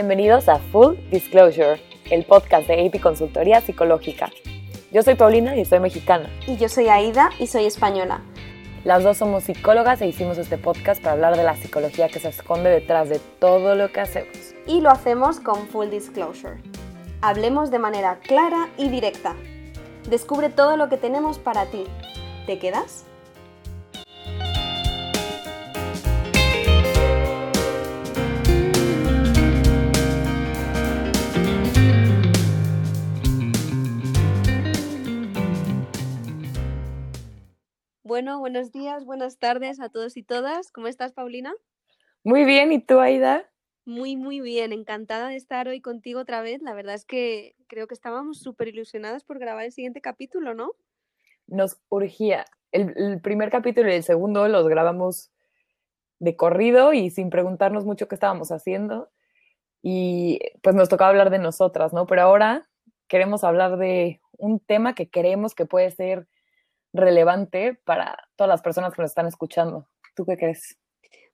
Bienvenidos a Full Disclosure, el podcast de AP Consultoría Psicológica. Yo soy Paulina y soy mexicana. Y yo soy Aida y soy española. Las dos somos psicólogas e hicimos este podcast para hablar de la psicología que se esconde detrás de todo lo que hacemos. Y lo hacemos con Full Disclosure. Hablemos de manera clara y directa. Descubre todo lo que tenemos para ti. ¿Te quedas? Bueno, buenos días, buenas tardes a todos y todas. ¿Cómo estás, Paulina? Muy bien, ¿y tú, Aida? Muy, muy bien. Encantada de estar hoy contigo otra vez. La verdad es que creo que estábamos súper ilusionadas por grabar el siguiente capítulo, ¿no? Nos urgía. El, primer capítulo y el segundo los grabamos de corrido y sin preguntarnos mucho qué estábamos haciendo. Y pues nos tocaba hablar de nosotras, ¿no? Pero ahora queremos hablar de un tema que creemos que puede ser relevante para todas las personas que nos están escuchando. ¿Tú qué crees?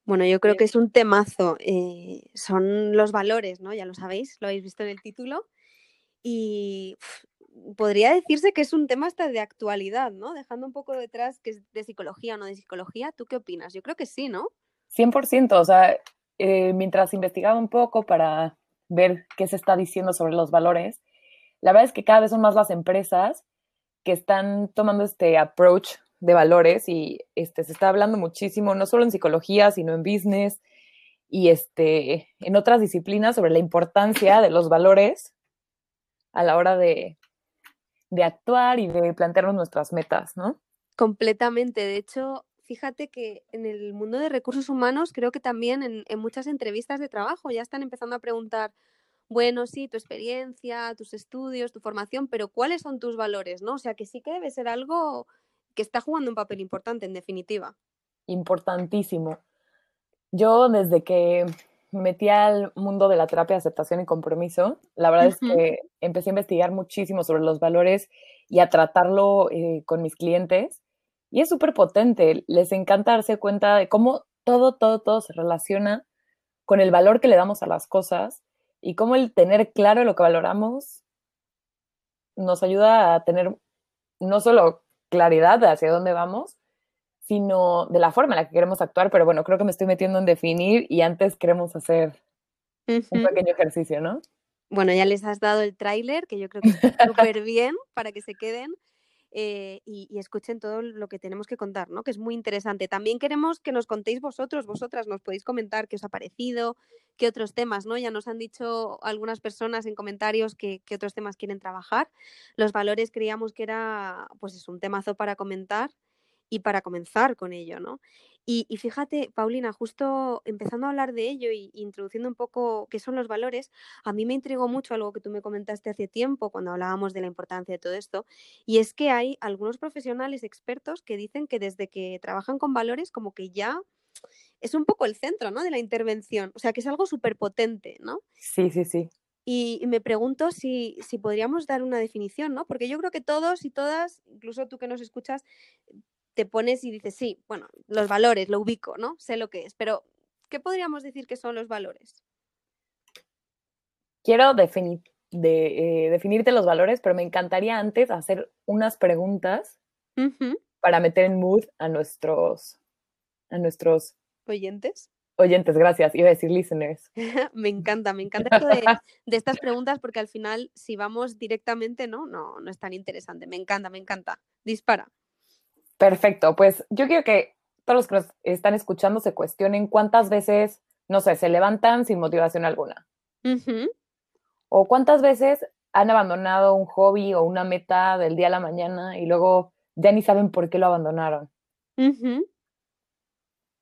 Bueno, yo creo que es un temazo. Eh, son los valores, ¿no? Ya lo sabéis, lo habéis visto en el título. Y podría decirse que es un tema hasta de actualidad, ¿no? Dejando un poco detrás que es de psicología o no de psicología. ¿Tú qué opinas? Yo creo que sí, ¿no? 100%. O sea, eh, mientras investigaba un poco para ver qué se está diciendo sobre los valores, la verdad es que cada vez son más las empresas que están tomando este approach de valores y este, se está hablando muchísimo, no solo en psicología, sino en business y este, en otras disciplinas sobre la importancia de los valores a la hora de, de actuar y de plantearnos nuestras metas, ¿no? Completamente. De hecho, fíjate que en el mundo de recursos humanos creo que también en, en muchas entrevistas de trabajo ya están empezando a preguntar bueno, sí, tu experiencia, tus estudios, tu formación, pero ¿cuáles son tus valores? ¿no? O sea, que sí que debe ser algo que está jugando un papel importante, en definitiva. Importantísimo. Yo desde que me metí al mundo de la terapia de aceptación y compromiso, la verdad es que empecé a investigar muchísimo sobre los valores y a tratarlo eh, con mis clientes. Y es súper potente, les encanta darse cuenta de cómo todo, todo, todo se relaciona con el valor que le damos a las cosas y cómo el tener claro lo que valoramos nos ayuda a tener no solo claridad de hacia dónde vamos, sino de la forma en la que queremos actuar. Pero bueno, creo que me estoy metiendo en definir y antes queremos hacer un pequeño ejercicio, ¿no? Bueno, ya les has dado el tráiler, que yo creo que está súper bien para que se queden. Eh, y, escuchen todo lo que tenemos que contar, ¿no? Que es muy interesante. También queremos que nos contéis vosotros, vosotras, nos podéis comentar qué os ha parecido, qué otros temas, ¿no? Ya nos han dicho algunas personas en comentarios qué otros temas quieren trabajar. Los valores creíamos que era, pues es un temazo para comentar y para comenzar con ello, ¿no? Y, fíjate, Paulina, justo empezando a hablar de ello y, introduciendo un poco qué son los valores, a mí me intrigó mucho algo que tú me comentaste hace tiempo cuando hablábamos de la importancia de todo esto, y es que hay algunos profesionales expertos que dicen que desde que trabajan con valores como que ya es un poco el centro, ¿no? De la intervención, o sea, que es algo súper potente, ¿no? Sí, sí, sí. Y me pregunto si, si podríamos dar una definición, ¿no? Porque yo creo que todos y todas, incluso tú que nos escuchas, te pones y dices, sí, bueno, los valores, lo ubico, ¿no? Sé lo que es, pero ¿qué podríamos decir que son los valores? Quiero definir, de, eh, definirte los valores, pero me encantaría antes hacer unas preguntas para meter en mood a nuestros, a nuestros oyentes. Oyentes, gracias. Iba a decir listeners. me encanta, me encanta esto de, de, estas preguntas porque al final, si vamos directamente, ¿no? No, no es tan interesante. Me encanta, me encanta. Dispara. Perfecto, pues yo quiero que todos los que nos están escuchando se cuestionen cuántas veces, no sé, se levantan sin motivación alguna. O cuántas veces han abandonado un hobby o una meta del día a la mañana y luego ya ni saben por qué lo abandonaron.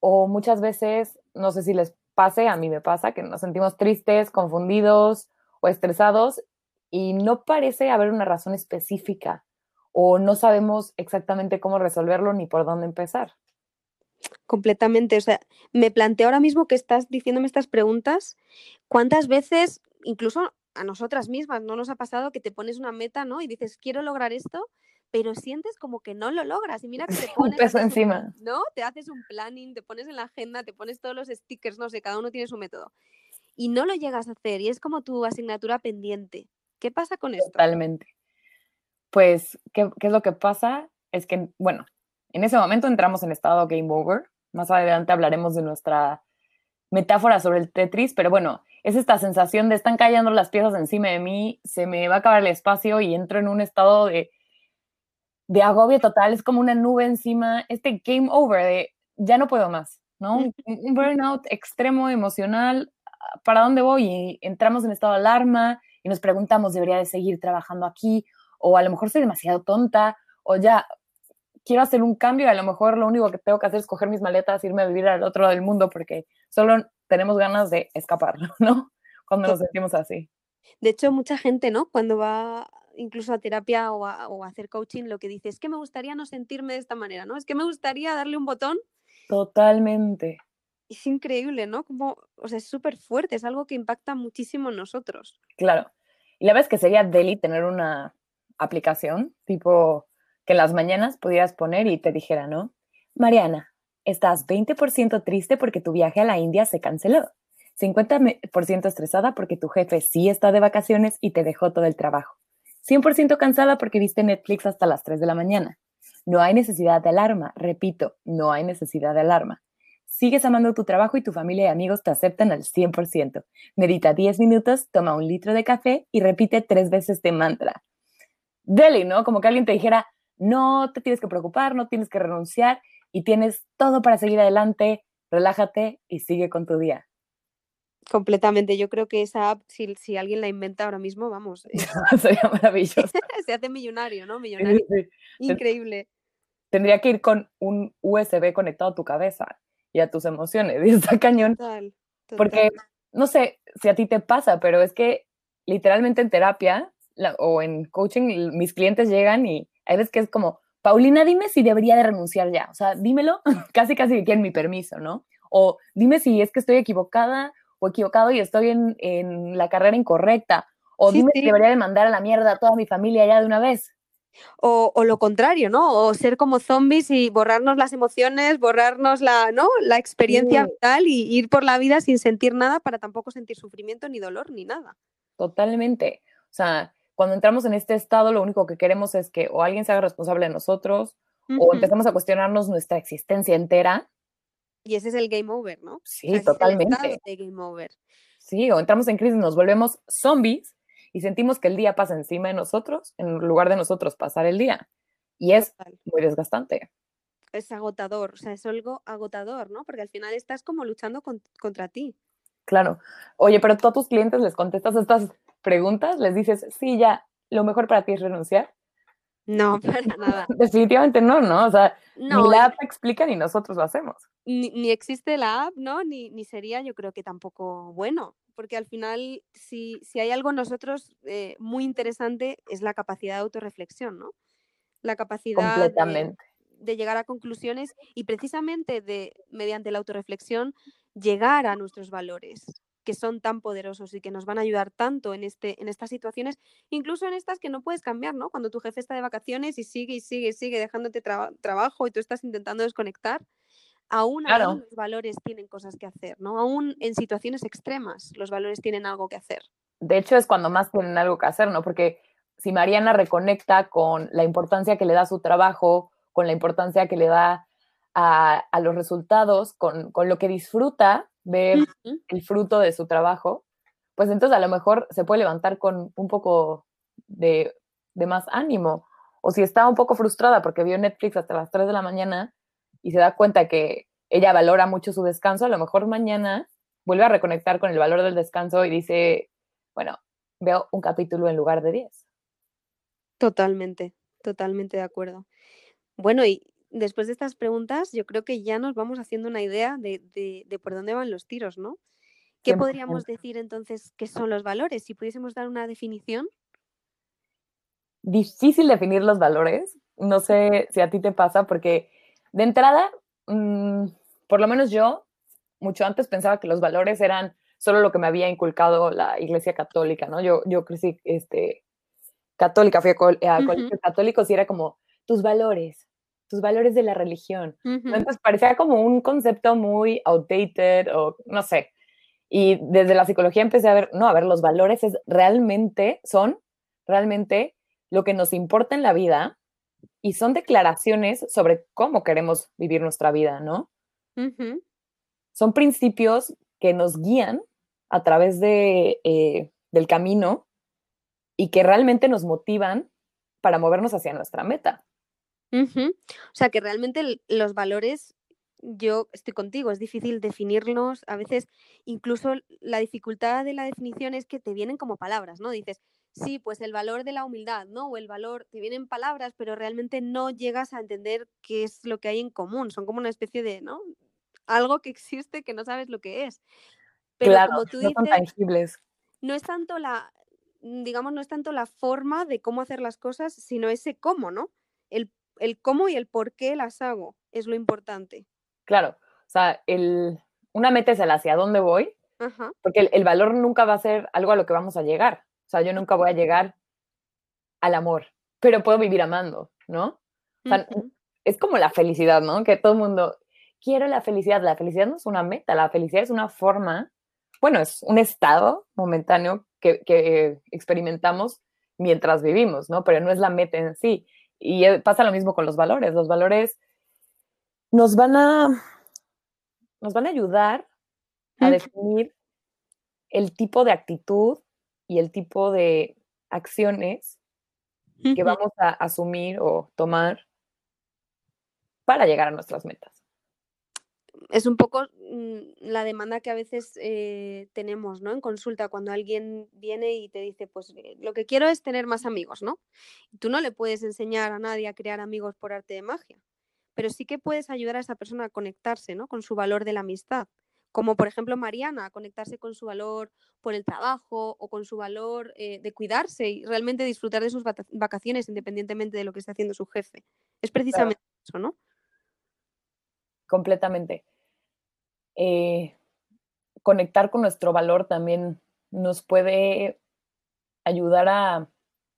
O muchas veces, no sé si les pase, a mí me pasa, que nos sentimos tristes, confundidos o estresados y no parece haber una razón específica o no sabemos exactamente cómo resolverlo ni por dónde empezar. Completamente. O sea, me planteo ahora mismo que estás diciéndome estas preguntas. ¿Cuántas veces, incluso a nosotras mismas, no nos ha pasado que te pones una meta, ¿no? Y dices, quiero lograr esto, pero sientes como que no lo logras. Y mira que te pones. un peso encima. ¿No? Te haces un planning, te pones en la agenda, te pones todos los stickers, no sé, cada uno tiene su método. y no lo llegas a hacer y es como tu asignatura pendiente. ¿Qué pasa con esto? Totalmente. Pues, ¿qué, ¿qué, es lo que pasa? Es que, bueno, en ese momento entramos en estado game over. Más adelante hablaremos de nuestra metáfora sobre el Tetris, pero bueno, es esta sensación de están cayendo las piezas encima de mí, se me va a acabar el espacio y entro en un estado de, de agobio total, es como una nube encima, este game over de ya no puedo más, ¿no? Un, un burnout extremo emocional, ¿para dónde voy? Y entramos en estado de alarma y nos preguntamos, ¿debería de seguir trabajando aquí? O a lo mejor soy demasiado tonta, o ya quiero hacer un cambio y a lo mejor lo único que tengo que hacer es coger mis maletas, irme a vivir al otro lado del mundo porque solo tenemos ganas de escapar, ¿no? Cuando nos sentimos así. De hecho, mucha gente, ¿no? Cuando va incluso a terapia o a, o a, hacer coaching, lo que dice es que me gustaría no sentirme de esta manera, ¿no? Es que me gustaría darle un botón. Totalmente. Es increíble, ¿no? Como, o sea, es súper fuerte, es algo que impacta muchísimo en nosotros. Claro. Y la verdad es que sería deli tener una aplicación, tipo que en las mañanas pudieras poner y te dijera, ¿no? Mariana, estás 20% triste porque tu viaje a la India se canceló, 50% estresada porque tu jefe sí está de vacaciones y te dejó todo el trabajo, 100% cansada porque viste Netflix hasta las 3 de la mañana. No hay necesidad de alarma, repito, no hay necesidad de alarma. Sigues amando tu trabajo y tu familia y amigos te aceptan al 100%. Medita 10 minutos, toma un litro de café y repite tres veces este mantra. Deli, ¿no? Como que alguien te dijera, no te tienes que preocupar, no tienes que renunciar y tienes todo para seguir adelante, relájate y sigue con tu día. Completamente, yo creo que esa app, si, si alguien la inventa ahora mismo, vamos. Sería maravilloso. Se hace millonario, ¿no? Millonario. Sí, sí. Increíble. Tendría que ir con un USB conectado a tu cabeza y a tus emociones, y está cañón. Total, total. Porque, no sé si a ti te pasa, pero es que literalmente en terapia la, o en coaching, mis clientes llegan y hay veces que es como, Paulina, dime si debería de renunciar ya. O sea, dímelo, casi casi que quieren mi permiso, ¿no? O dime si es que estoy equivocada o equivocado y estoy en, en la carrera incorrecta. O sí, dime sí. si debería de mandar a la mierda a toda mi familia ya de una vez. O, o, lo contrario, ¿no? O ser como zombies y borrarnos las emociones, borrarnos la, ¿no? la experiencia Sí. vital y ir por la vida sin sentir nada para tampoco sentir sufrimiento ni dolor ni nada. Totalmente. O sea, cuando entramos en este estado, lo único que queremos es que o alguien se haga responsable de nosotros Ujú. o empezamos a cuestionarnos nuestra existencia entera. Y ese es el game over, ¿no? O Sí, sea, el estado totalmente. de game over. Sí, o entramos en crisis, nos volvemos zombies y sentimos que el día pasa encima de nosotros en lugar de nosotros pasar el día. Y es Total. muy desgastante. Es agotador, o sea, es algo agotador, ¿no? Porque al final estás como luchando con- contra ti. Claro. Oye, pero tú a tus clientes les contestas estas preguntas, les dices, sí, ya, lo mejor para ti es renunciar. No, para nada. Definitivamente no, ¿no? O sea, No, ni la app explica ni nosotros lo hacemos. ni, ni existe la app, ¿no? Ni, ni sería, yo creo que tampoco bueno, porque al final, si, si hay algo en nosotros eh, muy interesante, es la capacidad de autorreflexión, ¿no? La capacidad de, de llegar a conclusiones y precisamente de, mediante la autorreflexión, llegar a nuestros valores que son tan poderosos y que nos van a ayudar tanto en, este, en estas situaciones, incluso en estas que no puedes cambiar, ¿no? Cuando tu jefe está de vacaciones y sigue y sigue y sigue dejándote traba- trabajo y tú estás intentando desconectar, aún Claro. los valores tienen cosas que hacer, ¿no? Aún en situaciones extremas los valores tienen algo que hacer. De hecho, es cuando más tienen algo que hacer, ¿no? Porque si Mariana reconecta con la importancia que le da a su trabajo, con la importancia que le da a, a los resultados, con, con lo que disfruta ver el fruto de su trabajo, pues entonces a lo mejor se puede levantar con un poco de, de más ánimo. O si está un poco frustrada porque vio Netflix hasta las 3 de la mañana y se da cuenta que ella valora mucho su descanso, a lo mejor mañana vuelve a reconectar con el valor del descanso y dice, bueno, veo un capítulo en lugar de 10. Totalmente, totalmente de acuerdo. Bueno, y después de estas preguntas, yo creo que ya nos vamos haciendo una idea de, de- de por dónde van los tiros, ¿no? ¿Qué 100%. podríamos decir entonces que son los valores? Si pudiésemos dar una definición. Difícil definir los valores, no sé si a ti te pasa, porque de entrada, mm, por lo menos yo, mucho antes pensaba que los valores eran solo lo que me había inculcado la Iglesia Católica, ¿no? Yo, yo crecí este, católica, fui a, colegios católicos y era como tus valores, tus valores de la religión. Entonces parecía como un concepto muy outdated o no sé. Y desde la psicología empecé a ver, no, a ver, los valores es realmente, son realmente lo que nos importa en la vida y son declaraciones sobre cómo queremos vivir nuestra vida, ¿no? Son principios que nos guían a través de, eh, del camino y que realmente nos motivan para movernos hacia nuestra meta. O sea, que realmente los valores yo estoy contigo, es difícil definirlos. A veces, incluso la dificultad de la definición es que te vienen como palabras, ¿no? Dices, sí, pues el valor de la humildad, ¿no? O el valor, te vienen palabras, pero realmente no llegas a entender qué es lo que hay en común. Son como una especie de, ¿no? Algo que existe que no sabes lo que es. Pero como tú no dices, tangibles. no es tanto la, digamos, no es tanto la forma de cómo hacer las cosas, sino ese cómo, ¿no? El, el cómo y el por qué las hago es lo importante. Claro, o sea, el, una meta es el hacia dónde voy, porque el, valor nunca va a ser algo a lo que vamos a llegar. O sea, yo nunca voy a llegar al amor, pero puedo vivir amando, ¿no? O sea, es como la felicidad, ¿no? Que todo el mundo, quiere la felicidad. La felicidad no es una meta, la felicidad es una forma, bueno, es un estado momentáneo que, que experimentamos mientras vivimos, ¿no? Pero no es la meta en sí. Y eh, pasa lo mismo con los valores. Los valores nos van a, nos van a ayudar a definir el tipo de actitud y el tipo de acciones que vamos a asumir o tomar para llegar a nuestras metas. Es un poco mm, la demanda que a veces eh, tenemos ¿no? en consulta cuando alguien viene y te dice, pues eh, lo que quiero es tener más amigos, ¿no? Tú no le puedes enseñar a nadie a crear amigos por arte de magia pero sí que puedes ayudar a esa persona a conectarse ¿no? con su valor de la amistad. Como por ejemplo Mariana, a conectarse con su valor por el trabajo o con su valor eh, de cuidarse y realmente disfrutar de sus vacaciones independientemente de lo que esté haciendo su jefe. Es precisamente eso, ¿no? Completamente. Eh, conectar con nuestro valor también nos puede ayudar a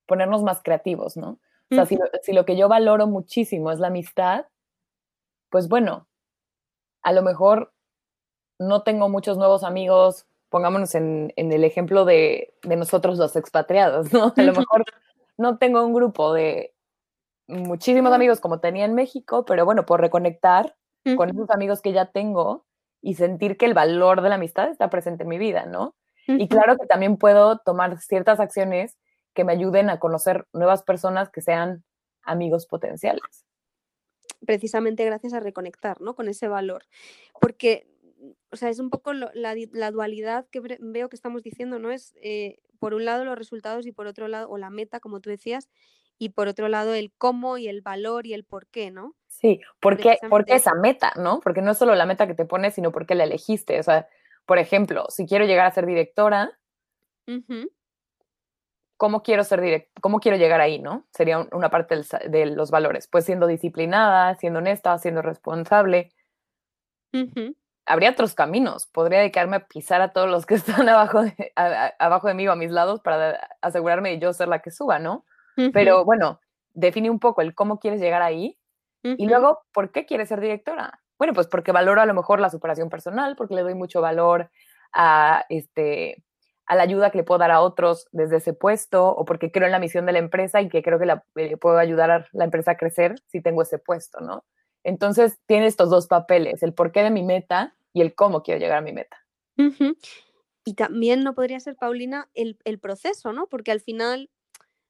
ponernos más creativos, ¿no? O sea, si, lo, que yo valoro muchísimo es la amistad, pues bueno, a lo mejor no tengo muchos nuevos amigos, pongámonos en, el ejemplo de, nosotros los expatriados, ¿no? A lo mejor no tengo un grupo de muchísimos amigos como tenía en México, pero bueno, por reconectar con esos amigos que ya tengo y sentir que el valor de la amistad está presente en mi vida, ¿no? Y claro que también puedo tomar ciertas acciones que me ayuden a conocer nuevas personas que sean amigos potenciales precisamente gracias a reconectar ¿no? con ese valor. Porque, o sea, es un poco la, dualidad que veo que estamos diciendo, ¿no? Es, eh, por un lado, los resultados y por otro lado, o la meta, como tú decías, y por otro lado, el cómo y el valor y el por qué, ¿no? Sí, ¿por qué, esa meta, no? Porque no es solo la meta que te pones, sino porque la elegiste. O sea, por ejemplo, si quiero llegar a ser directora, ¿cómo quiero ser directo? ¿Cómo quiero llegar ahí, no? Sería una parte de los valores. Pues siendo disciplinada, siendo honesta, siendo responsable. Habría otros caminos. Podría dedicarme a pisar a todos los que están abajo de, abajo de mí o a mis lados para asegurarme de yo ser la que suba, ¿no? Pero bueno, define un poco el cómo quieres llegar ahí y luego, ¿por qué quieres ser directora? Bueno, pues porque valoro a lo mejor la superación personal, porque le doy mucho valor a este a la ayuda que le puedo dar a otros desde ese puesto o porque creo en la misión de la empresa y que creo que la, eh, puedo ayudar a la empresa a crecer si tengo ese puesto, ¿no? Entonces tiene estos dos papeles, el porqué de mi meta y el cómo quiero llegar a mi meta. Y también no podría ser, Paulina, el, el, proceso, ¿no? Porque al final,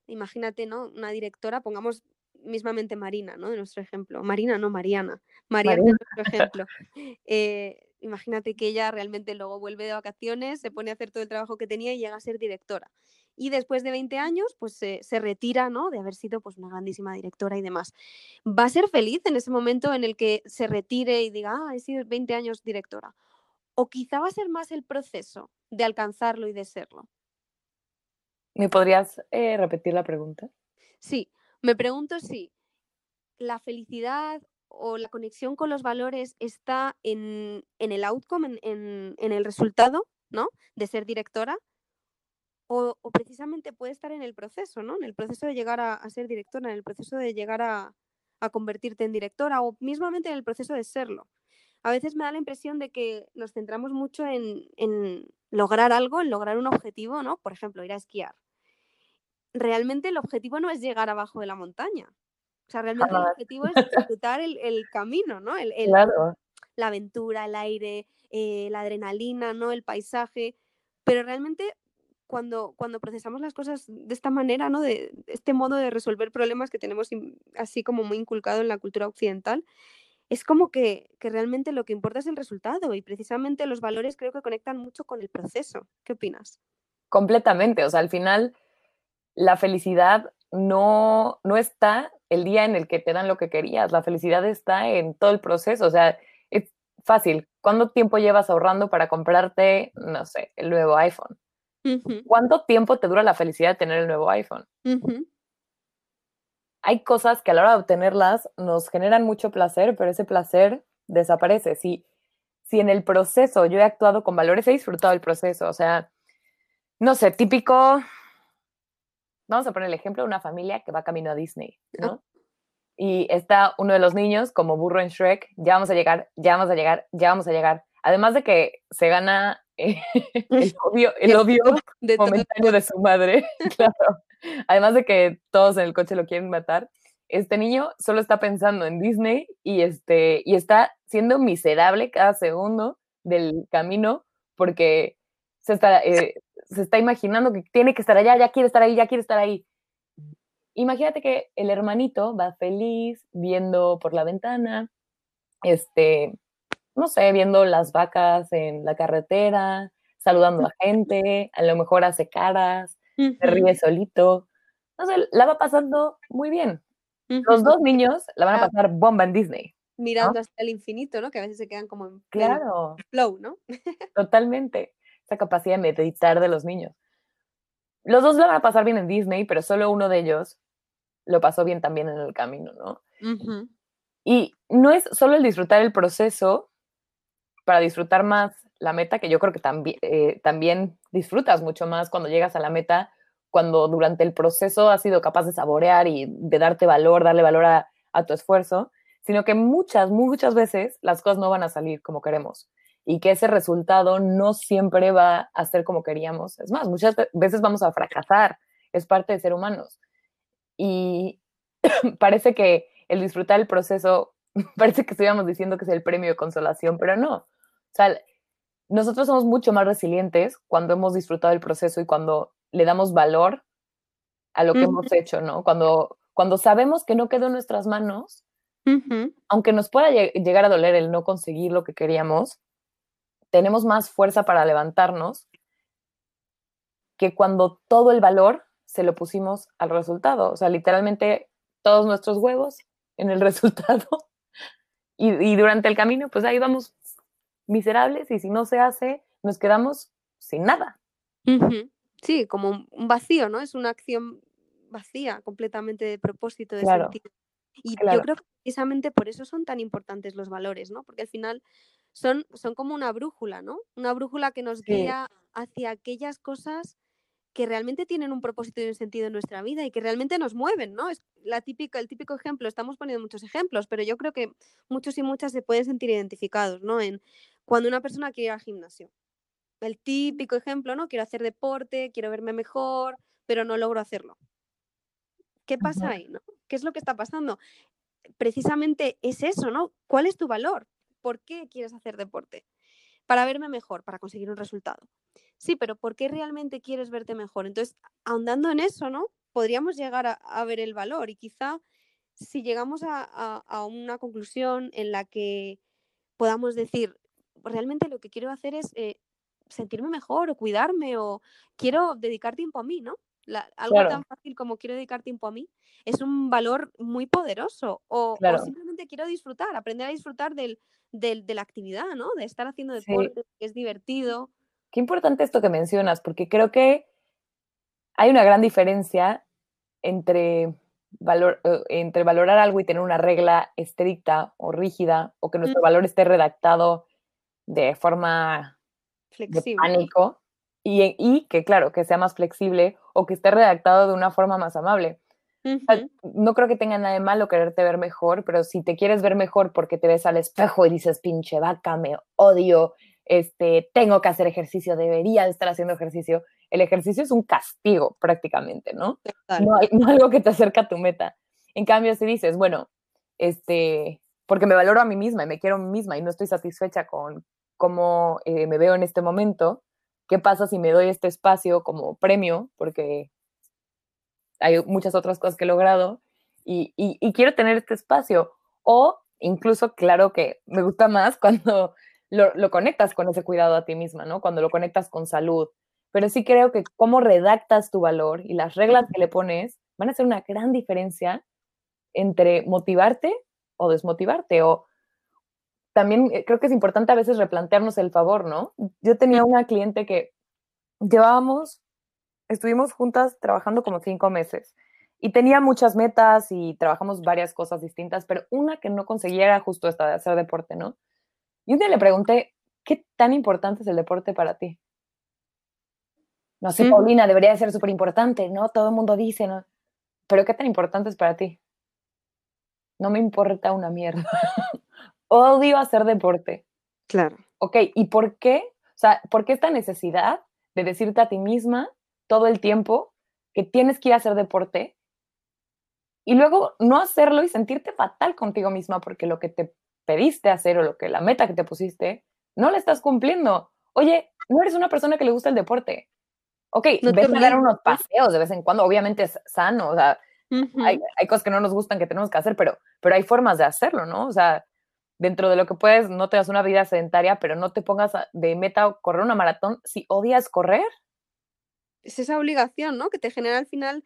imagínate, ¿no? Una directora, pongamos mismamente Marina, ¿no? De nuestro ejemplo. Marina, no, Mariana. Mariana, de nuestro ejemplo. Eh, imagínate que ella realmente luego vuelve de vacaciones, se pone a hacer todo el trabajo que tenía y llega a ser directora. Y después de 20 años, pues se, retira, ¿no? De haber sido pues una grandísima directora y demás. ¿Va a ser feliz en ese momento en el que se retire y diga, ah, he sido 20 años directora? ¿O quizá va a ser más el proceso de alcanzarlo y de serlo? ¿Me podrías eh, repetir la pregunta? Sí, me pregunto si la felicidad o la conexión con los valores está en, el outcome, en, el resultado, ¿no? De ser directora, o, precisamente puede estar en el proceso, ¿no? En el proceso de llegar a, ser directora, en el proceso de llegar a, convertirte en directora, o mismamente en el proceso de serlo. a veces me da la impresión de que nos centramos mucho en, en lograr algo, en lograr un objetivo, ¿no? Por ejemplo, ir a esquiar. Realmente el objetivo no es llegar abajo de la montaña. O sea, realmente el objetivo es disfrutar el, el camino, ¿no? El, el, Claro, la aventura, el aire, eh, la adrenalina, ¿no? El paisaje. Pero realmente cuando, cuando procesamos las cosas de esta manera, ¿no? De este modo de resolver problemas que tenemos in- así como muy inculcado en la cultura occidental, es como que, que realmente lo que importa es el resultado y precisamente los valores creo que conectan mucho con el proceso. ¿Qué opinas? completamente. O sea, al final, la felicidad no, no está el día en el que te dan lo que querías. La felicidad está en todo el proceso. O sea, es fácil. ¿Cuánto tiempo llevas ahorrando para comprarte, no sé, el nuevo iPhone? ¿Cuánto tiempo te dura la felicidad de tener el nuevo iPhone? Hay cosas que a la hora de obtenerlas nos generan mucho placer, pero ese placer desaparece. Si, si en el proceso yo he actuado con valores, he disfrutado el proceso. O sea, no sé, típico, vamos a poner el ejemplo de una familia que va camino a Disney, ¿no? Y está uno de los niños como burro en Shrek, ya vamos a llegar, ya vamos a llegar, ya vamos a llegar. Además de que se gana eh, el odio, el odio De momentáneo de su madre, claro. Además de que todos en el coche lo quieren matar, este niño solo está pensando en Disney y, este, y está siendo miserable cada segundo del camino porque se está, eh, se está imaginando que tiene que estar allá, ya quiere estar ahí, ya quiere estar ahí. Imagínate que el hermanito va feliz viendo por la ventana, este, no sé, viendo las vacas en la carretera, saludando a gente, a lo mejor hace caras, se ríe solito. No sé, la va pasando muy bien. Los dos niños la van a pasar bomba en Disney. Mirando hasta el infinito, ¿no? Que a veces se quedan como en Claro, flow, ¿no? totalmente. Esa capacidad de meditar de los niños. Los dos la van a pasar bien en Disney, pero solo uno de ellos lo pasó bien también en el camino, ¿no? Y no es solo el disfrutar el proceso para disfrutar más la meta, que yo creo que también, eh, también disfrutas mucho más cuando llegas a la meta, cuando durante el proceso has sido capaz de saborear y de darte valor, darle valor a, a tu esfuerzo, sino que muchas, muchas veces las cosas no van a salir como queremos y que ese resultado no siempre va a ser como queríamos. Es más, muchas ve- veces vamos a fracasar, es parte de ser humanos. Y parece que el disfrutar el proceso, parece que estuviéramos diciendo que es el premio de consolación, pero no. O sea, nosotros somos mucho más resilientes cuando hemos disfrutado el proceso y cuando le damos valor a lo que hemos hecho, ¿no? Cuando, cuando sabemos que no quedó en nuestras manos, aunque nos pueda lle- llegar a doler el no conseguir lo que queríamos, tenemos más fuerza para levantarnos que cuando todo el valor se lo pusimos al resultado. O sea, literalmente todos nuestros huevos en el resultado. Y, y durante el camino, pues ahí vamos miserables y si no se hace, nos quedamos sin nada. Sí, como un- vacío, ¿no? Es una acción vacía, completamente de propósito, de Claro, sentido. Y yo creo que precisamente por eso son tan importantes los valores, ¿no? Porque al final son, son como una brújula, ¿no? Una brújula que nos Sí, guía hacia aquellas cosas que realmente tienen un propósito y un sentido en nuestra vida y que realmente nos mueven, ¿no? Es la típica, el típico ejemplo, estamos poniendo muchos ejemplos, pero yo creo que muchos y muchas se pueden sentir identificados, ¿no? En cuando una persona quiere ir al gimnasio. El típico ejemplo, ¿no? Quiero hacer deporte, quiero verme mejor, pero no logro hacerlo. ¿Qué pasa ahí, no? ¿Qué es lo que está pasando? Precisamente es eso, ¿no? ¿Cuál es tu valor? ¿Por qué quieres hacer deporte? Para verme mejor, para conseguir un resultado. Sí, pero ¿por qué realmente quieres verte mejor? Entonces, ahondando en eso, ¿no? Podríamos llegar a, a ver el valor y quizá si llegamos a, a- a una conclusión en la que podamos decir, realmente lo que quiero hacer es eh, sentirme mejor o cuidarme o quiero dedicar tiempo a mí, ¿no? La- algo Claro, tan fácil como quiero dedicar tiempo a mí es un valor muy poderoso o, simplemente quiero disfrutar, aprender a disfrutar del, del- de la actividad, ¿no? De estar haciendo Sí, deporte, que es divertido. qué importante esto que mencionas, porque creo que hay una gran diferencia entre, valor, eh, entre valorar algo y tener una regla estricta o rígida, o que nuestro Mm, valor esté redactado de forma de Flexible. pánico y, y que, claro, que sea más flexible o que esté redactado de una forma más amable. No creo que tenga nada de malo quererte ver mejor, pero si te quieres ver mejor porque te ves al espejo y dices, pinche vaca, me odio, este, tengo que hacer ejercicio, debería de estar haciendo ejercicio, el ejercicio es un castigo prácticamente, ¿no? No, no algo que te acerca a tu meta. En cambio, si dices, bueno, este, porque me valoro a mí misma y me quiero a mí misma y no estoy satisfecha con cómo eh, me veo en este momento, ¿qué pasa si me doy este espacio como premio? Porque hay muchas otras cosas que he logrado y, y, quiero tener este espacio. O incluso, claro que me gusta más cuando lo, lo, conectas con ese cuidado a ti misma, ¿no? Cuando lo conectas con salud. Pero sí creo que cómo redactas tu valor y las reglas que le pones van a hacer una gran diferencia entre motivarte o desmotivarte. O también eh, creo que es importante a veces replantearnos el favor, ¿no? Yo tenía una cliente que llevábamos estuvimos juntas trabajando como cinco meses y tenía muchas metas y trabajamos varias cosas distintas, pero una que no conseguía era justo esta de hacer deporte, ¿no? Y un día le pregunté, ¿qué tan importante es el deporte para ti? No sé, Paulina, debería ser súper importante, ¿no? Todo el mundo dice, ¿no? Pero ¿qué tan importante es para ti? No me importa una mierda. Odio hacer deporte. Claro. Ok, ¿y por qué? O sea, ¿por qué esta necesidad de decirte a ti misma todo el tiempo que tienes que ir a hacer deporte y luego no hacerlo y sentirte fatal contigo misma porque lo que te pediste hacer o lo que la meta que te pusiste no la estás cumpliendo. Oye, no eres una persona que le gusta el deporte. Ok, no ves a dar unos paseos de vez en cuando, obviamente es sano, o sea, hay, hay, cosas que no nos gustan que tenemos que hacer, pero, pero hay formas de hacerlo, ¿no? O sea, dentro de lo que puedes, no te das una vida sedentaria, pero no te pongas de meta correr una maratón si odias correr es esa obligación, ¿no? Que te genera al final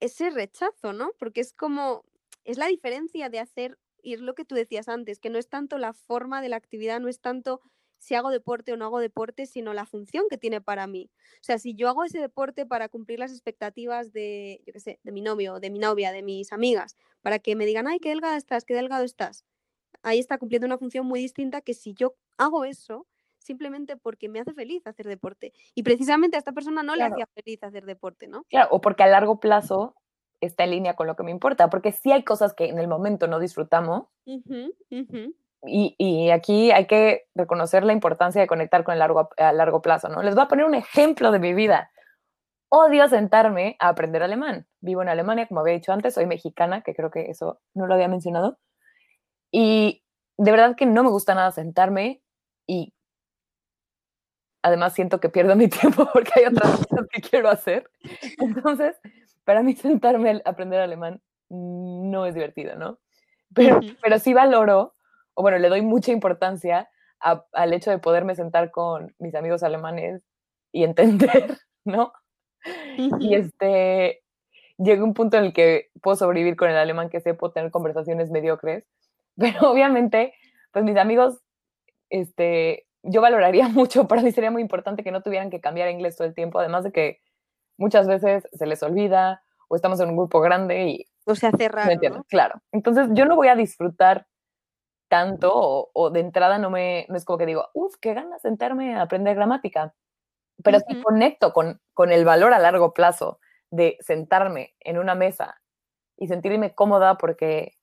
ese rechazo, ¿no? Porque es como, es la diferencia de hacer, y es lo que tú decías antes, que no es tanto la forma de la actividad, no es tanto si hago deporte o no hago deporte, sino la función que tiene para mí. O sea, si yo hago ese deporte para cumplir las expectativas de, yo qué sé, de mi novio, de mi novia, de mis amigas, para que me digan, ay, qué delgada estás, qué delgado estás, ahí está cumpliendo una función muy distinta que si yo hago eso simplemente porque me hace feliz hacer deporte. Y precisamente a esta persona no le hacía feliz hacer deporte, ¿no? Claro, o porque a largo plazo está en línea con lo que me importa, porque sí hay cosas que en el momento no disfrutamos. Y, y, aquí hay que reconocer la importancia de conectar con el largo, a largo plazo, ¿no? Les voy a poner un ejemplo de mi vida. Odio sentarme a aprender alemán. Vivo en Alemania, como había dicho antes, soy mexicana, que creo que eso no lo había mencionado. Y de verdad que no me gusta nada sentarme y además siento que pierdo mi tiempo porque hay otras cosas que quiero hacer. Entonces, para mí sentarme a aprender alemán no es divertido, ¿no? Pero, pero sí valoro, o bueno, le doy mucha importancia al hecho de poderme sentar con mis amigos alemanes y entender, ¿no? Y este, llegué a un punto en el que puedo sobrevivir con el alemán que sé, puedo tener conversaciones mediocres, pero obviamente, pues mis amigos, este, yo valoraría mucho, para mí sería muy importante que no tuvieran que cambiar inglés todo el tiempo, además de que muchas veces se les olvida o estamos en un grupo grande y... O se hace raro, ¿no? Claro. Entonces yo no voy a disfrutar tanto o, de entrada no me no es como que digo, uff, qué ganas sentarme a aprender gramática. Pero si conecto con, con el valor a largo plazo de sentarme en una mesa y sentirme cómoda porque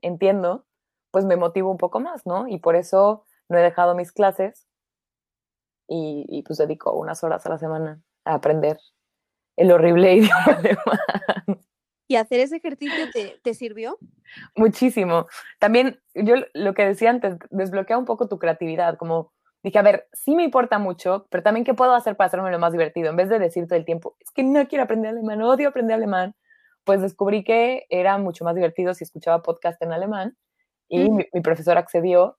entiendo, pues me motivo un poco más, ¿no? Y por eso no he dejado mis clases y, pues dedico unas horas a la semana a aprender el horrible idioma alemán. ¿Y hacer ese ejercicio te, sirvió? Muchísimo. También yo lo que decía antes, desbloquea un poco tu creatividad, como dije, a ver, sí me importa mucho, pero también qué puedo hacer para hacerme lo más divertido, en vez de decir todo el tiempo, es que no quiero aprender alemán, odio aprender alemán, pues descubrí que era mucho más divertido si escuchaba podcast en alemán y mi, mi, profesor accedió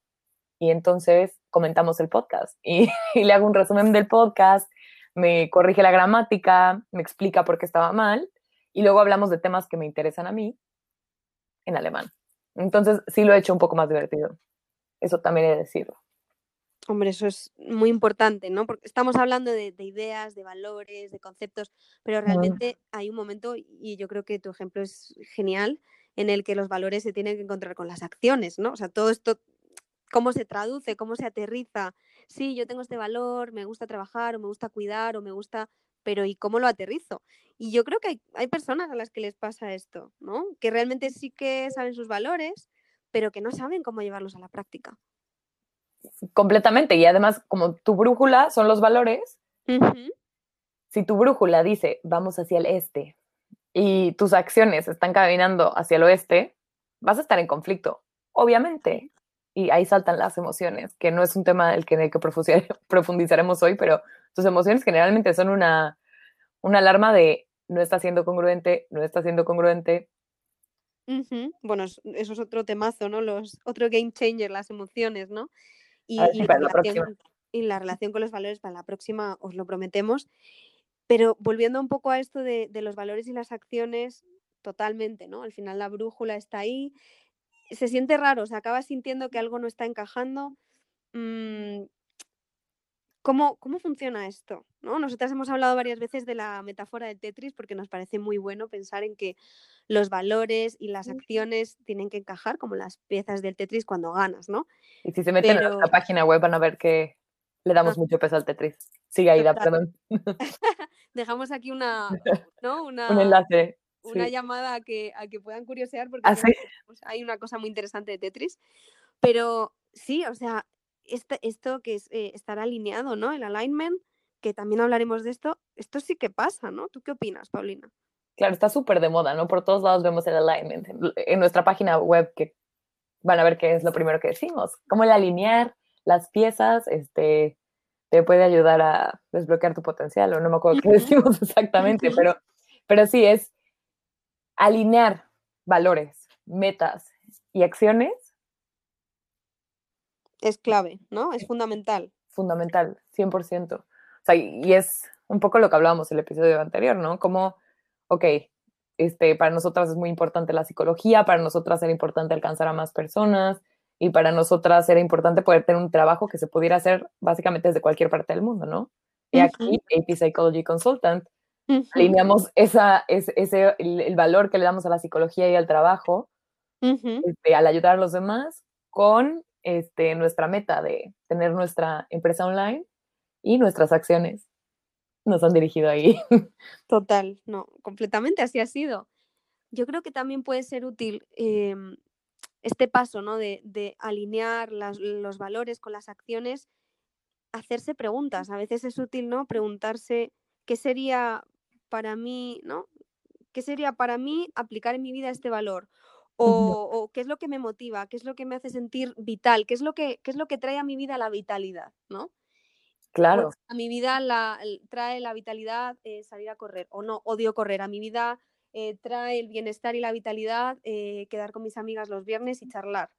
y entonces comentamos el podcast y, le hago un resumen del podcast, me corrige la gramática, me explica por qué estaba mal y luego hablamos de temas que me interesan a mí en alemán. Entonces sí lo he hecho un poco más divertido. Eso también he de decirlo. Hombre, eso es muy importante, ¿no? Porque estamos hablando de, ideas, de valores, de conceptos, pero realmente hay un momento, y yo creo que tu ejemplo es genial, en el que los valores se tienen que encontrar con las acciones, ¿no? O sea, todo esto cómo se traduce, cómo se aterriza. Sí, yo tengo este valor, me gusta trabajar o me gusta cuidar o me gusta pero ¿y cómo lo aterrizo? Y yo creo que hay, hay personas a las que les pasa esto, ¿no? Que realmente sí que saben sus valores, pero que no saben cómo llevarlos a la práctica. Completamente. Y además, como tu brújula son los valores, si tu brújula dice vamos hacia el este y tus acciones están caminando hacia el oeste, vas a estar en conflicto, obviamente. Y ahí saltan las emociones, que no es un tema del que, que profundizaremos hoy, pero tus emociones generalmente son una, una alarma de no está siendo congruente, no está siendo congruente, bueno, eso es otro temazo, ¿no? Los, otro game changer, las emociones, ¿no? Y, la relación, con los valores para la próxima, os lo prometemos. Pero volviendo un poco a esto de, los valores y las acciones, totalmente, ¿no? Al final la brújula está ahí. Se siente raro, se acaba sintiendo que algo no está encajando. Mm, ¿Cómo, ¿Cómo, funciona esto? ¿no? Nosotras hemos hablado varias veces de la metáfora del Tetris porque nos parece muy bueno pensar en que los valores y las acciones tienen que encajar como las piezas del Tetris cuando ganas, ¿no? Y si se meten en la página web van a ver que le damos mucho peso al Tetris. Sigue Aida, perdón. Dejamos aquí una, ¿no? una, Un enlace. Una llamada a que, a que puedan curiosear porque ¿Ah, pues, hay una cosa muy interesante de Tetris. Pero sí, o sea, este, esto que es eh, estar alineado, ¿no? El alignment, que también hablaremos de esto, esto sí que pasa, ¿no? ¿Tú qué opinas, Paulina? Claro, está súper de moda, ¿no? Por todos lados vemos el alignment. En nuestra página web que van a ver qué es lo primero que decimos, cómo el alinear las piezas, este, te puede ayudar a desbloquear tu potencial, o no me acuerdo qué decimos exactamente, pero, pero sí es alinear valores, metas y acciones es clave, ¿no? Es fundamental. Fundamental, 100%. O sea, y es un poco lo que hablábamos el episodio anterior, ¿no? Como, ok, este, para nosotras es muy importante la psicología, para nosotras era importante alcanzar a más personas y para nosotras era importante poder tener un trabajo que se pudiera hacer básicamente desde cualquier parte del mundo, ¿no? Y aquí, AP Psychology Consultant, alineamos esa, ese, el, valor que le damos a la psicología y al trabajo, este, al ayudar a los demás, con este, nuestra meta de tener nuestra empresa online y nuestras acciones nos han dirigido ahí. Total, no, completamente así ha sido. Yo creo que también puede ser útil em, este paso, ¿no? De, alinear los valores con las acciones, hacerse preguntas. A veces es útil, ¿no? Preguntarse qué sería para mí, ¿no? ¿Qué sería para mí aplicar en mi vida este valor? O, qué es lo que me motiva, qué es lo que me hace sentir vital, qué es lo que, es lo que trae a mi vida la vitalidad, ¿no? Claro. Pues, a mi vida la, trae la vitalidad eh, salir a correr, o no, odio correr. A mi vida eh, trae el bienestar y la vitalidad eh, quedar con mis amigas los viernes y charlar.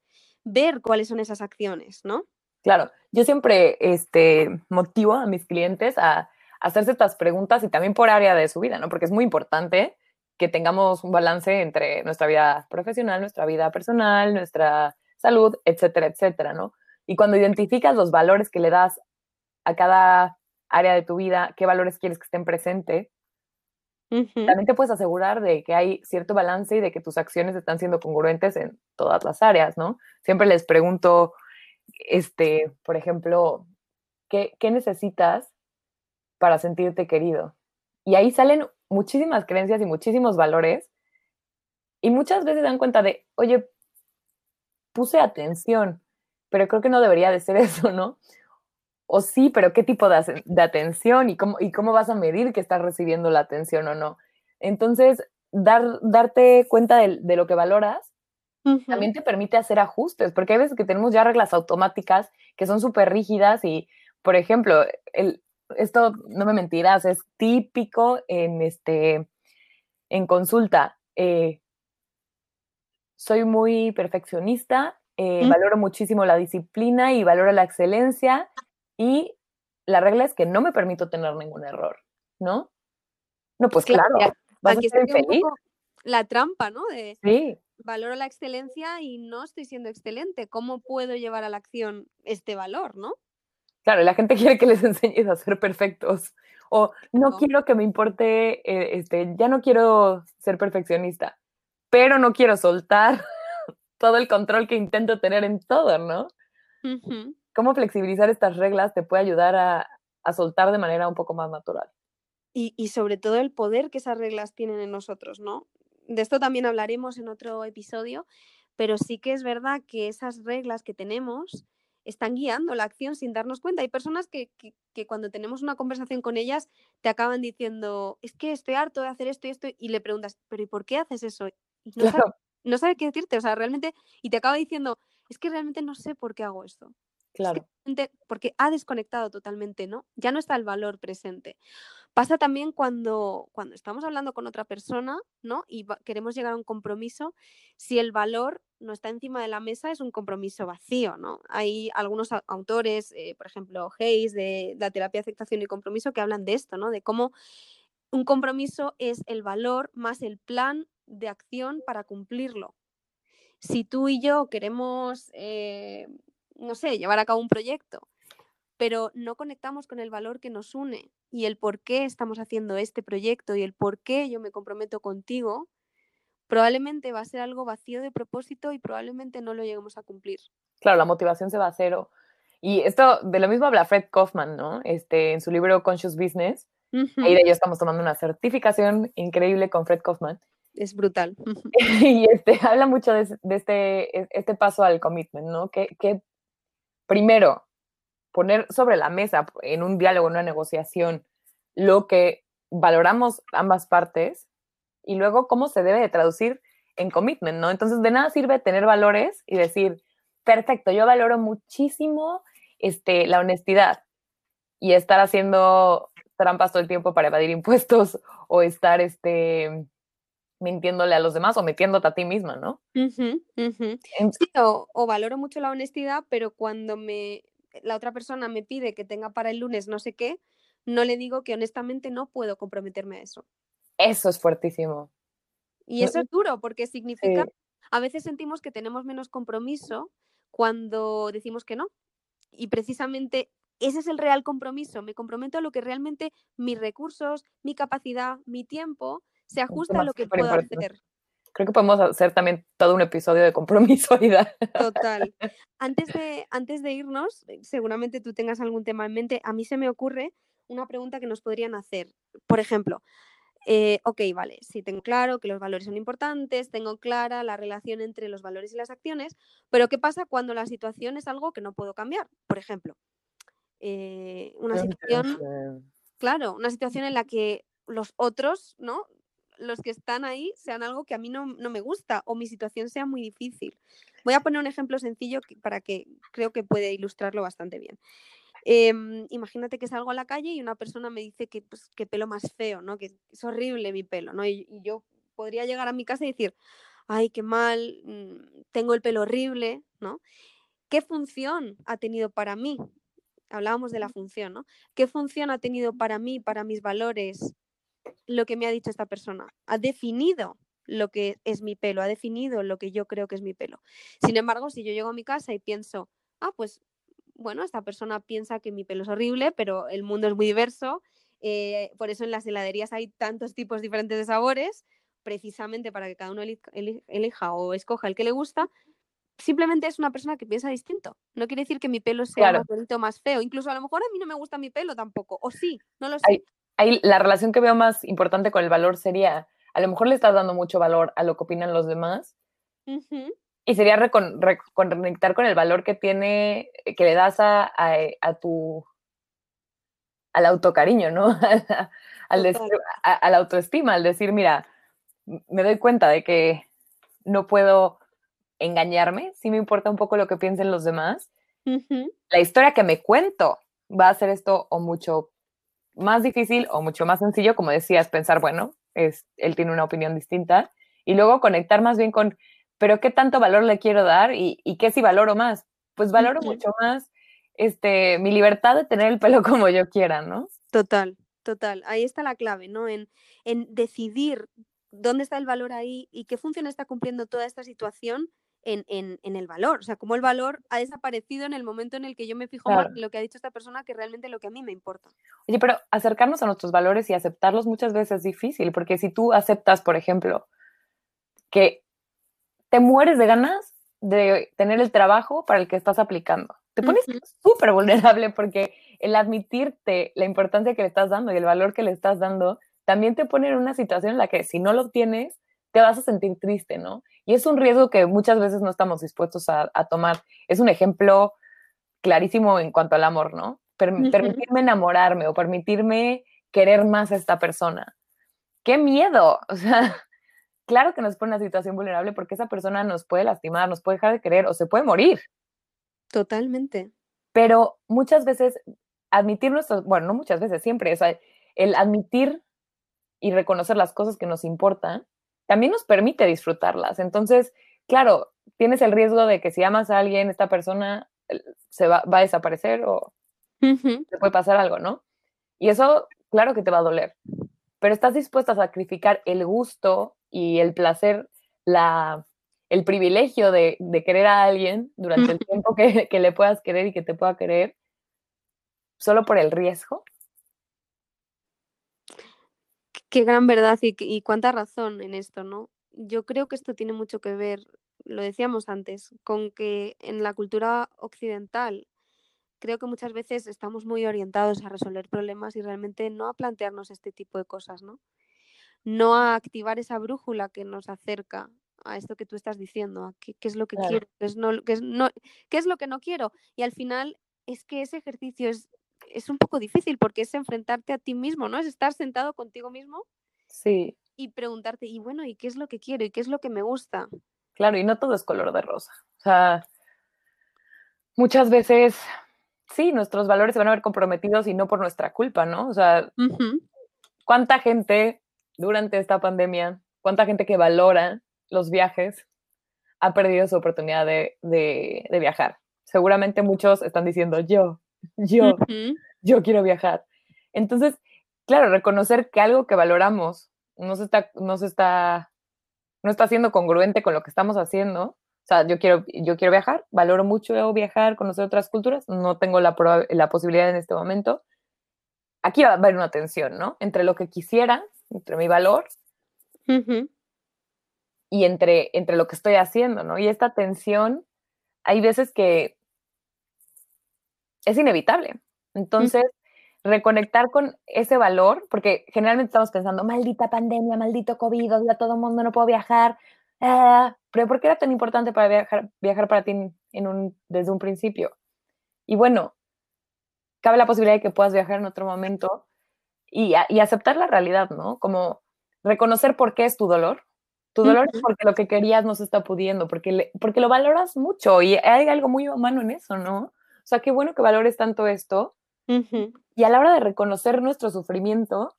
Ver cuáles son esas acciones, ¿no? Claro, yo siempre este, motivo a mis clientes a hacerse estas preguntas y también por área de su vida, ¿no? Porque es muy importante que tengamos un balance entre nuestra vida profesional, nuestra vida personal, nuestra salud, etcétera, etcétera, ¿no? Y cuando identificas los valores que le das a cada área de tu vida, qué valores quieres que estén presentes, también te puedes asegurar de que hay cierto balance y de que tus acciones están siendo congruentes en todas las áreas, ¿no? Siempre les pregunto, este, por ejemplo, ¿qué, qué necesitas para sentirte querido? Y ahí salen muchísimas creencias y muchísimos valores. Y muchas veces dan cuenta de, oye, puse atención, pero creo que no debería de ser eso, ¿no? O sí, pero ¿qué tipo de, atención y cómo, y cómo vas a medir que estás recibiendo la atención o no? Entonces, dar, darte cuenta de, lo que valoras también te permite hacer ajustes, porque hay veces que tenemos ya reglas automáticas que son súper rígidas y, por ejemplo, el, esto no me mentirás, es típico en este en consulta. Eh, soy muy perfeccionista, eh, valoro muchísimo la disciplina y valoro la excelencia y la regla es que no me permito tener ningún error, ¿no? No, pues claro, vas a ser feliz. La trampa, ¿no? De sí. valoro la excelencia y no estoy siendo excelente. ¿Cómo puedo llevar a la acción este valor, no? Claro, la gente quiere que les enseñes a ser perfectos. O no, quiero que me importe, eh, este, ya no quiero ser perfeccionista, pero no quiero soltar todo el control que intento tener en todo, ¿no? ¿Cómo flexibilizar estas reglas te puede ayudar a, soltar de manera un poco más natural? y, sobre todo el poder que esas reglas tienen en nosotros, ¿no? De esto también hablaremos en otro episodio, pero sí que es verdad que esas reglas que tenemos están guiando la acción sin darnos cuenta. Hay personas que, cuando tenemos una conversación con ellas te acaban diciendo, es que estoy harto de hacer esto y esto, y le preguntas, pero ¿y por qué haces eso? Y no, sabe, qué decirte, o sea, realmente, y te acaba diciendo, es que realmente no sé por qué hago esto. Claro. porque ha desconectado totalmente, ¿no? Ya no está el valor presente. Pasa también cuando, cuando estamos hablando con otra persona, ¿no? Y queremos llegar a un compromiso, si el valor no está encima de la mesa, es un compromiso vacío, ¿no? Hay algunos autores, eh, por ejemplo, Hayes, de la terapia, aceptación y compromiso, que hablan de esto, ¿no? De cómo un compromiso es el valor más el plan de acción para cumplirlo. Si tú y yo queremos, eh, no sé, llevar a cabo un proyecto pero no conectamos con el valor que nos une y el por qué estamos haciendo este proyecto y el por qué yo me comprometo contigo, probablemente va a ser algo vacío de propósito y probablemente no lo lleguemos a cumplir. Claro, la motivación se va a cero. Y esto de lo mismo habla Fred Kaufman, ¿no? Este, en su libro Conscious Business. Ahí de ello estamos tomando una certificación increíble con Fred Kaufman. Es brutal. y este, habla mucho de, este, e, este paso al commitment, ¿no? Que, que primero, poner sobre la mesa en un diálogo, en una negociación, lo que valoramos ambas partes y luego cómo se debe de traducir en commitment, ¿no? Entonces, de nada sirve tener valores y decir, perfecto, yo valoro muchísimo este, la honestidad y estar haciendo trampas todo el tiempo para evadir impuestos o estar este, mintiéndole a los demás o metiéndote a ti misma, ¿no? Sí, o, valoro mucho la honestidad, pero cuando me, la otra persona me pide que tenga para el lunes no sé qué, no le digo que honestamente no puedo comprometerme a eso. Eso es fuertísimo. Y eso es duro porque significa, a veces sentimos que tenemos menos compromiso cuando decimos que no. Y precisamente ese es el real compromiso. Me comprometo a lo que realmente mis recursos, mi capacidad, mi tiempo se ajusta a lo que puedo hacer. Creo que podemos hacer también todo un episodio de compromiso, Total. Antes de, antes de irnos, eh, seguramente tú tengas algún tema en mente. A mí se me ocurre una pregunta que nos podrían hacer. Por ejemplo, eh, ok, vale, sí tengo claro que los valores son importantes, tengo clara la relación entre los valores y las acciones, pero ¿qué pasa cuando la situación es algo que no puedo cambiar? Por ejemplo, eh, una situación, claro, una situación en la que los otros, ¿no? los que están ahí sean algo que a mí no, me gusta o mi situación sea muy difícil. Voy a poner un ejemplo sencillo para que creo que puede ilustrarlo bastante bien. Em, imagínate que salgo a la calle y una persona me dice que, pues, pelo más feo, ¿no? Que es horrible mi pelo, ¿no? Y, yo podría llegar a mi casa y decir, ay, qué mal, mm, tengo el pelo horrible, ¿no? ¿Qué función ha tenido para mí? Hablábamos de la función, ¿no? ¿Qué función ha tenido para mí, para mis valores, lo que me ha dicho esta persona, ha definido lo que es mi pelo, ha definido lo que yo creo que es mi pelo. Sin embargo, si yo llego a mi casa y pienso, ah, pues bueno, esta persona piensa que mi pelo es horrible, pero el mundo es muy diverso, eh, por eso en las heladerías hay tantos tipos diferentes de sabores, precisamente para que cada uno elija, o escoja el que le gusta, simplemente es una persona que piensa distinto. No quiere decir que mi pelo sea más bonito o más feo. Incluso a lo mejor a mí no me gusta mi pelo tampoco. O sí, no lo sé ahí la relación que veo más importante con el valor sería, a lo mejor le estás dando mucho valor a lo que opinan los demás. Y sería reconectar con el valor que tiene, que le das a, a, tu, al autocariño, ¿no? al a, la autoestima, al decir, mira, me doy cuenta de que no puedo engañarme, sí me importa un poco lo que piensen los demás. La historia que me cuento va a ser esto o mucho más difícil o mucho más sencillo, como decías, pensar, bueno, es, él tiene una opinión distinta y luego conectar más bien con, pero ¿qué tanto valor le quiero dar y, y qué si valoro más? Pues valoro mucho más este, mi libertad de tener el pelo como yo quiera, ¿no? Total, total. Ahí está la clave, ¿no? En, en decidir dónde está el valor ahí y qué función está cumpliendo toda esta situación en, el valor. O sea, cómo el valor ha desaparecido en el momento en el que yo me fijo más en lo que ha dicho esta persona que realmente lo que a mí me importa. Oye, pero acercarnos a nuestros valores y aceptarlos muchas veces es difícil, porque si tú aceptas, por ejemplo, que te mueres de ganas de tener el trabajo para el que estás aplicando, te pones súper vulnerable porque el admitirte la importancia que le estás dando y el valor que le estás dando, también te pone en una situación en la que si no lo tienes, te vas a sentir triste, ¿no? Y es un riesgo que muchas veces no estamos dispuestos a, tomar. Es un ejemplo clarísimo en cuanto al amor, ¿no? Permitirme enamorarme o permitirme querer más a esta persona. ¡Qué miedo! O sea, claro que nos pone en una situación vulnerable porque esa persona nos puede lastimar, nos puede dejar de querer o se puede morir. Totalmente. Pero muchas veces admitir nuestros, bueno, no muchas veces, siempre, o sea, el admitir y reconocer las cosas que nos importan también nos permite disfrutarlas. Entonces, claro, tienes el riesgo de que si amas a alguien, esta persona se va, a desaparecer o te puede pasar algo, ¿no? Y eso, claro que te va a doler, pero estás dispuesta a sacrificar el gusto y el placer, la, el privilegio de, querer a alguien durante el tiempo que, le puedas querer y que te pueda querer, solo por el riesgo. Qué gran verdad y, y cuánta razón en esto, ¿no? Yo creo que esto tiene mucho que ver, lo decíamos antes, con que en la cultura occidental creo que muchas veces estamos muy orientados a resolver problemas y realmente no a plantearnos este tipo de cosas, ¿no? No a activar esa brújula que nos acerca a esto que tú estás diciendo, a qué, es lo que quiero, qué es, no, qué, es no, qué es lo que no quiero. Y al final es que ese ejercicio es, es un poco difícil porque es enfrentarte a ti mismo, ¿no? Es estar sentado contigo mismo. Sí. Y preguntarte, y bueno, ¿y qué es lo que quiero? ¿Y qué es lo que me gusta? Claro, y no todo es color de rosa. O sea, muchas veces, sí, nuestros valores se van a ver comprometidos y no por nuestra culpa, ¿no? O sea, ¿cuánta gente durante esta pandemia, cuánta gente que valora los viajes ha perdido su oportunidad de, viajar. Seguramente muchos están diciendo, yo, yo, yo quiero viajar. Entonces, claro, reconocer que algo que valoramos no se está, no se está, no está siendo congruente con lo que estamos haciendo. O sea, yo quiero, yo quiero viajar, valoro mucho viajar, conocer otras culturas, no tengo la, la posibilidad en este momento. Aquí va a haber una tensión, ¿no? Entre lo que quisiera, entre mi valor y entre, entre lo que estoy haciendo, ¿no? Y esta tensión, hay veces que es inevitable. Entonces, reconectar con ese valor, porque generalmente estamos pensando, maldita pandemia, maldito COVID, ya todo el mundo no puedo viajar. Ah, pero ¿por qué era tan importante para viajar, viajar para ti en un, desde un principio? Y bueno, cabe la posibilidad de que puedas viajar en otro momento y, y aceptar la realidad, ¿no? Como reconocer por qué es tu dolor, tu dolor es porque lo que querías no se está pudiendo, porque, porque lo valoras mucho y hay algo muy humano en eso, ¿no? O sea, qué bueno que valores tanto esto. Y a la hora de reconocer nuestro sufrimiento,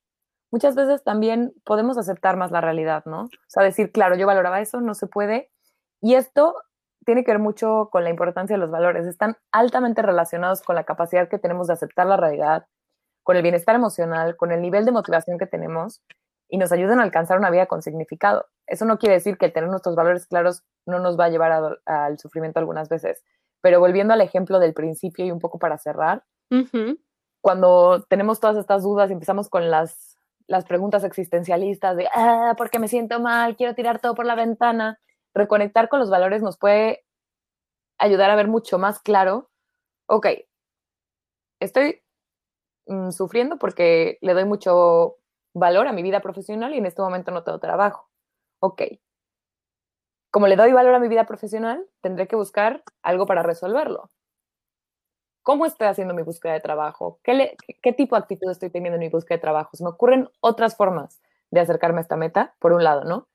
muchas veces también podemos aceptar más la realidad, ¿no? O sea, decir, claro, yo valoraba eso, no se puede. Y esto tiene que ver mucho con la importancia de los valores. Están altamente relacionados con la capacidad que tenemos de aceptar la realidad, con el bienestar emocional, con el nivel de motivación que tenemos y nos ayudan a alcanzar una vida con significado. Eso no quiere decir que tener nuestros valores claros no nos va a llevar al sufrimiento algunas veces, pero volviendo al ejemplo del principio y un poco para cerrar, cuando tenemos todas estas dudas y empezamos con las, las preguntas existencialistas de, ah, porque me siento mal, quiero tirar todo por la ventana, reconectar con los valores nos puede ayudar a ver mucho más claro, ok, estoy mm, sufriendo porque le doy mucho valor a mi vida profesional y en este momento no tengo trabajo. Ok. Como le doy valor a mi vida profesional, tendré que buscar algo para resolverlo. ¿Cómo estoy haciendo mi búsqueda de trabajo? ¿Qué, ¿Qué, tipo de actitud estoy teniendo en mi búsqueda de trabajo? Se me ocurren otras formas de acercarme a esta meta, por un lado, ¿no?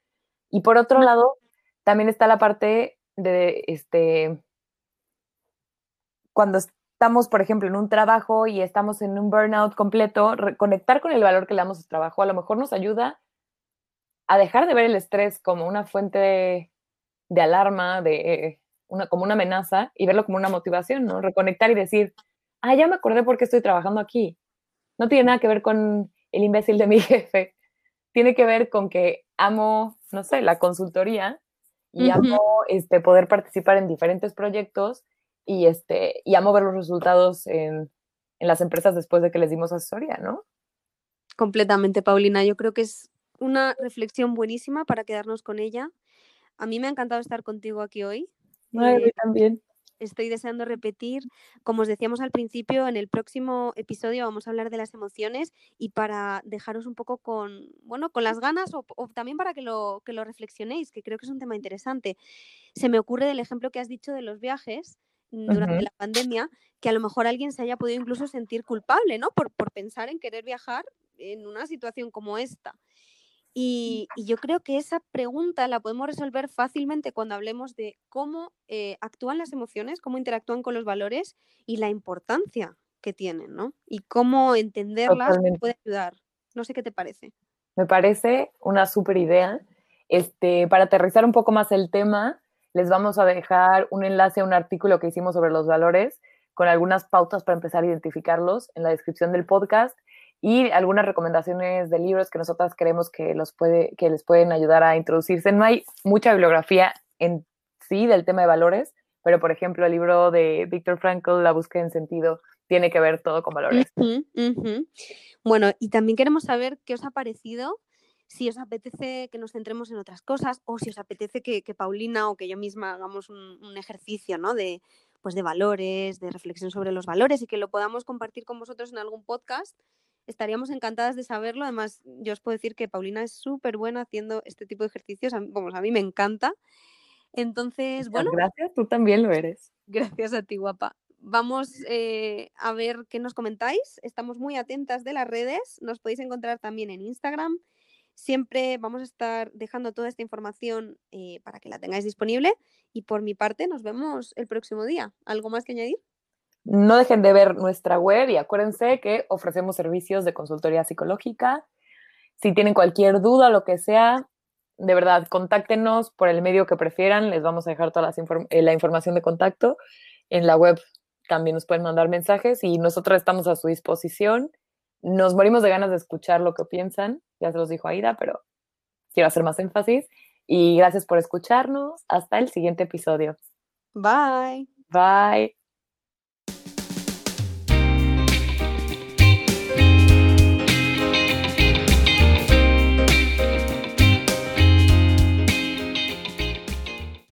Y por otro lado, también está la parte de, este, cuando estamos, por ejemplo, en un trabajo y estamos en un burnout completo, conectar con el valor que le damos al trabajo a lo mejor nos ayuda a dejar de ver el estrés como una fuente de, alarma, de una, como una amenaza y verlo como una motivación, ¿no? Reconectar y decir, ah, ya me acordé por qué estoy trabajando aquí. No tiene nada que ver con el imbécil de mi jefe. Tiene que ver con que amo, no sé, la consultoría y amo este, poder participar en diferentes proyectos y, este, y amo ver los resultados en, en las empresas después de que les dimos asesoría, ¿no? Completamente, Paulina. Yo creo que es una reflexión buenísima para quedarnos con ella. A mí me ha encantado estar contigo aquí hoy. a mí también. estoy deseando repetir. Como os decíamos al principio, en el próximo episodio vamos a hablar de las emociones y para dejaros un poco con, bueno, con las ganas o, también para que lo, que lo reflexionéis, que creo que es un tema interesante. Se me ocurre del ejemplo que has dicho de los viajes mm, durante la pandemia, que a lo mejor alguien se haya podido incluso sentir culpable, ¿no? Por, por pensar en querer viajar en una situación como esta. Y, yo creo que esa pregunta la podemos resolver fácilmente cuando hablemos de cómo eh, actúan las emociones, cómo interactúan con los valores y la importancia que tienen, ¿no? Y cómo entenderlas puede ayudar. No sé qué te parece. Me parece una súper idea. Este, para aterrizar un poco más el tema, les vamos a dejar un enlace a un artículo que hicimos sobre los valores con algunas pautas para empezar a identificarlos en la descripción del podcast y algunas recomendaciones de libros que nosotras creemos que, los que les pueden ayudar a introducirse. No hay mucha bibliografía en sí del tema de valores, pero por ejemplo el libro de Víctor Frankl, La búsqueda en sentido, tiene que ver todo con valores. Bueno, y también queremos saber qué os ha parecido, si os apetece que nos centremos en otras cosas o si os apetece que, Paulina o que yo misma hagamos un, un ejercicio ¿no? de, pues de valores, de reflexión sobre los valores y que lo podamos compartir con vosotros en algún podcast estaríamos encantadas de saberlo. Además, yo os puedo decir que Paulina es súper buena haciendo este tipo de ejercicios. Vamos, a mí me encanta. Entonces, bueno. Gracias, tú también lo eres. Gracias a ti, guapa. Vamos eh, a ver qué nos comentáis. Estamos muy atentas de las redes. Nos podéis encontrar también en Instagram. Siempre vamos a estar dejando toda esta información eh, para que la tengáis disponible. Y por mi parte, nos vemos el próximo día. ¿Algo más que añadir? No dejen de ver nuestra web y acuérdense que ofrecemos servicios de consultoría psicológica. Si tienen cualquier duda, lo que sea, de verdad, contáctenos por el medio que prefieran. Les vamos a dejar toda eh, la información de contacto. En la web también nos pueden mandar mensajes y nosotros estamos a su disposición. Nos morimos de ganas de escuchar lo que piensan. Ya se los dijo Aida, pero quiero hacer más énfasis. Y gracias por escucharnos. Hasta el siguiente episodio. Bye. Bye.